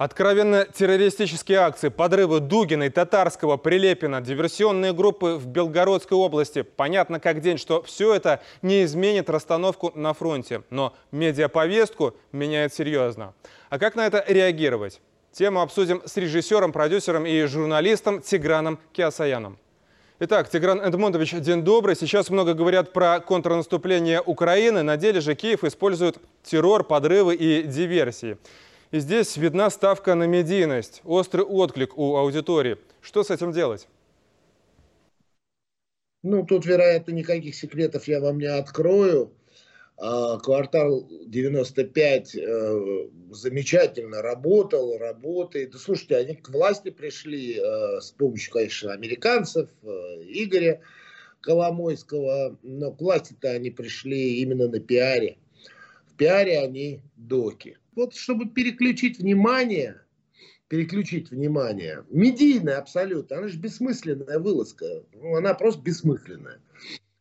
Откровенно террористические акции, подрывы Дугина и Татарского, Прилепина, диверсионные группы в Белгородской области. Понятно как день, что все это не изменит расстановку на фронте. Но медиаповестку меняет серьезно. А как на это реагировать? Тему обсудим с режиссером, продюсером и журналистом Тиграном Киасаяном. Итак, Тигран Эдмондович, день добрый. Сейчас много говорят про контрнаступление Украины. На деле же Киев использует террор, подрывы и диверсии. И здесь видна ставка на медийность, острый отклик у аудитории. Что с этим делать? Ну, тут, вероятно, никаких секретов я вам не открою. А, квартал 95 э, замечательно работал, работает. Да, слушайте, они к власти пришли э, с помощью, конечно, американцев, э, Игоря Коломойского, но к власти-то они пришли именно на пиаре. Пиаре они доки вот чтобы переключить внимание, переключить внимание, медийная абсолютно, она же бессмысленная вылазка, ну, она просто бессмысленная.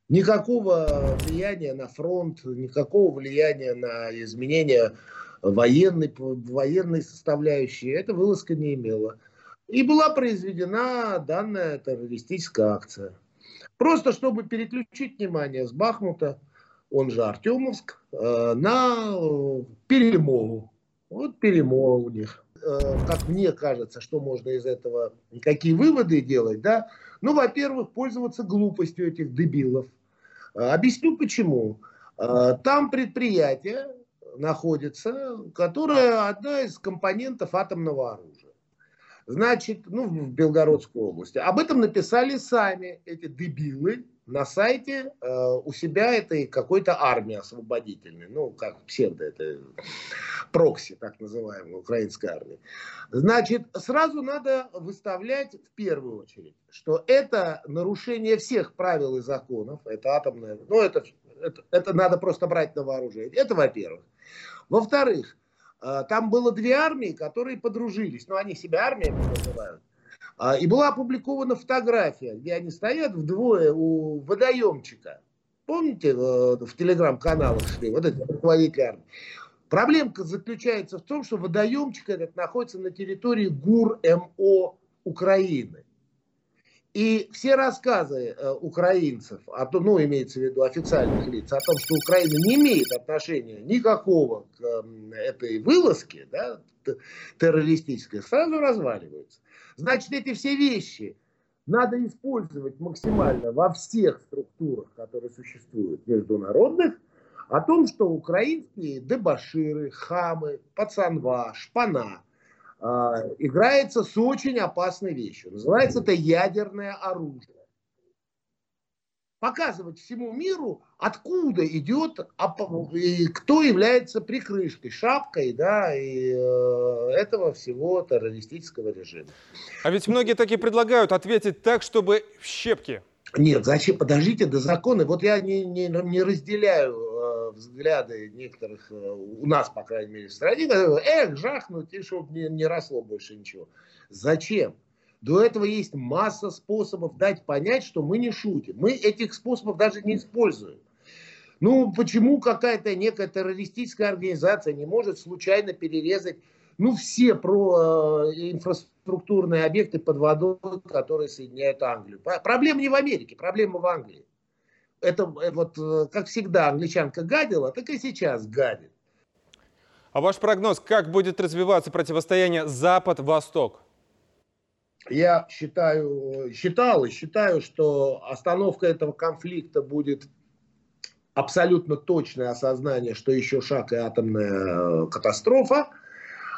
Никакого влияния на фронт, никакого влияния на изменения военной, военной составляющей эта вылазка не имела. И была произведена данная террористическая акция. Просто чтобы переключить внимание с Бахмута он же Артемовск, э, на перемогу. Вот перемога у них. Э, как мне кажется, что можно из этого, какие выводы делать, да? Ну, во-первых, пользоваться глупостью этих дебилов. Э, объясню почему. Там предприятие находится, которое одна из компонентов атомного оружия. Значит, ну, в Белгородской области. Об этом написали сами эти дебилы, на сайте э, у себя этой какой-то армии освободительной, ну, как псевдо, это прокси, так называемой, украинской армии. Значит, сразу надо выставлять в первую очередь, что это нарушение всех правил и законов, это атомное, ну, это, это, это надо просто брать на вооружение, это во-первых. Во-вторых, э, там было две армии, которые подружились, ну, они себя армиями называют, и была опубликована фотография, где они стоят вдвое у водоемчика. Помните, э, в телеграм-каналах шли, вот эти руководители армии. Проблемка заключается в том, что водоемчик этот находится на территории ГУР-МО Украины. И все рассказы э, украинцев, а то, ну, имеется в виду официальных лиц, о том, что Украина не имеет отношения никакого к э, этой вылазке да, террористической, сразу разваливаются. Значит, эти все вещи надо использовать максимально во всех структурах, которые существуют международных, о том, что украинские дебаширы, хамы, пацанва, шпана играется с очень опасной вещью. Называется это ядерное оружие показывать всему миру, откуда идет, и кто является прикрышкой, шапкой, да, и э, этого всего террористического режима. А ведь многие такие предлагают ответить так, чтобы в щепки. Нет, зачем? Подождите до законы. Вот я не, не, не разделяю э, взгляды некоторых, э, у нас, по крайней мере, в стране, эх, жахнуть, и чтобы не, не росло больше ничего. Зачем? До этого есть масса способов дать понять, что мы не шутим. Мы этих способов даже не используем. Ну, почему какая-то некая террористическая организация не может случайно перерезать ну, все про э, инфраструктурные объекты под водой, которые соединяют Англию. Проблема не в Америке, проблема в Англии. Это э, вот, э, как всегда, англичанка гадила, так и сейчас гадит. А ваш прогноз, как будет развиваться противостояние Запад-Восток? я считаю, считал и считаю, что остановка этого конфликта будет абсолютно точное осознание, что еще шаг и атомная э, катастрофа.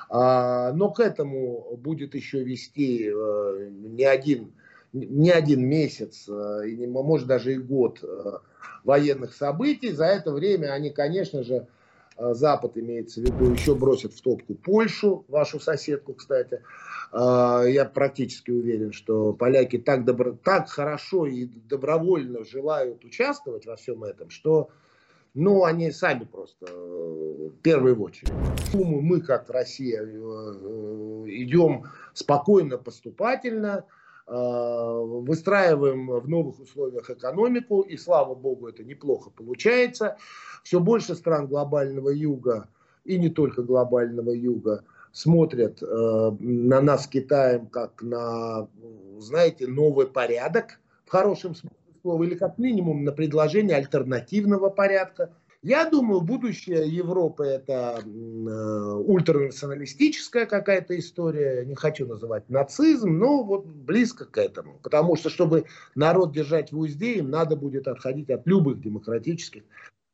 А, но к этому будет еще вести э, не один, не один месяц, э, может даже и год военных событий. За это время они, конечно же, Запад имеется в виду, еще бросят в топку Польшу, вашу соседку, кстати. Я практически уверен, что поляки так, добро, так хорошо и добровольно желают участвовать во всем этом, что ну, они сами просто э, в очередь. Мы, как Россия, э, э, идем спокойно, поступательно, выстраиваем в новых условиях экономику, и слава богу, это неплохо получается. Все больше стран глобального юга, и не только глобального юга, смотрят э, на нас Китаем как на, знаете, новый порядок в хорошем смысле слова, или как минимум на предложение альтернативного порядка. Я думаю, будущее Европы это э, ультранационалистическая какая-то история. Не хочу называть нацизм, но вот близко к этому. Потому что, чтобы народ держать в узде, им надо будет отходить от любых демократических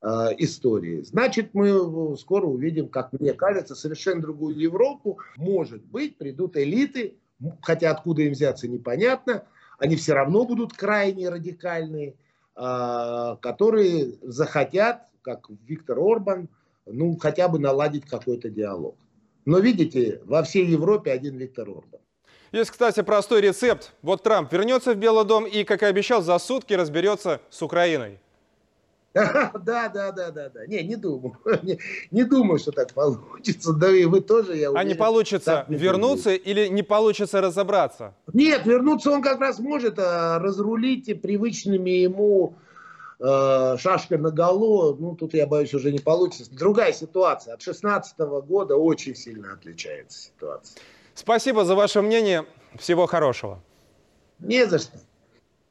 э, историй. Значит, мы скоро увидим, как мне кажется, совершенно другую Европу. Может быть, придут элиты, хотя откуда им взяться непонятно, они все равно будут крайне радикальные, э, которые захотят как Виктор Орбан, ну, хотя бы наладить какой-то диалог. Но видите, во всей Европе один Виктор Орбан. Есть, кстати, простой рецепт. Вот Трамп вернется в Белый дом и, как и обещал, за сутки разберется с Украиной. Да, да, да, да, да. Не, не думаю. Не, не думаю, что так получится. Да и вы тоже, я уверен. А не получится не вернуться будет. или не получится разобраться? Нет, вернуться он как раз может а разрулить привычными ему э, шашка на голову, ну, тут, я боюсь, уже не получится. Другая ситуация. От 2016 года очень сильно отличается ситуация. Спасибо за ваше мнение. Всего хорошего. Не за что.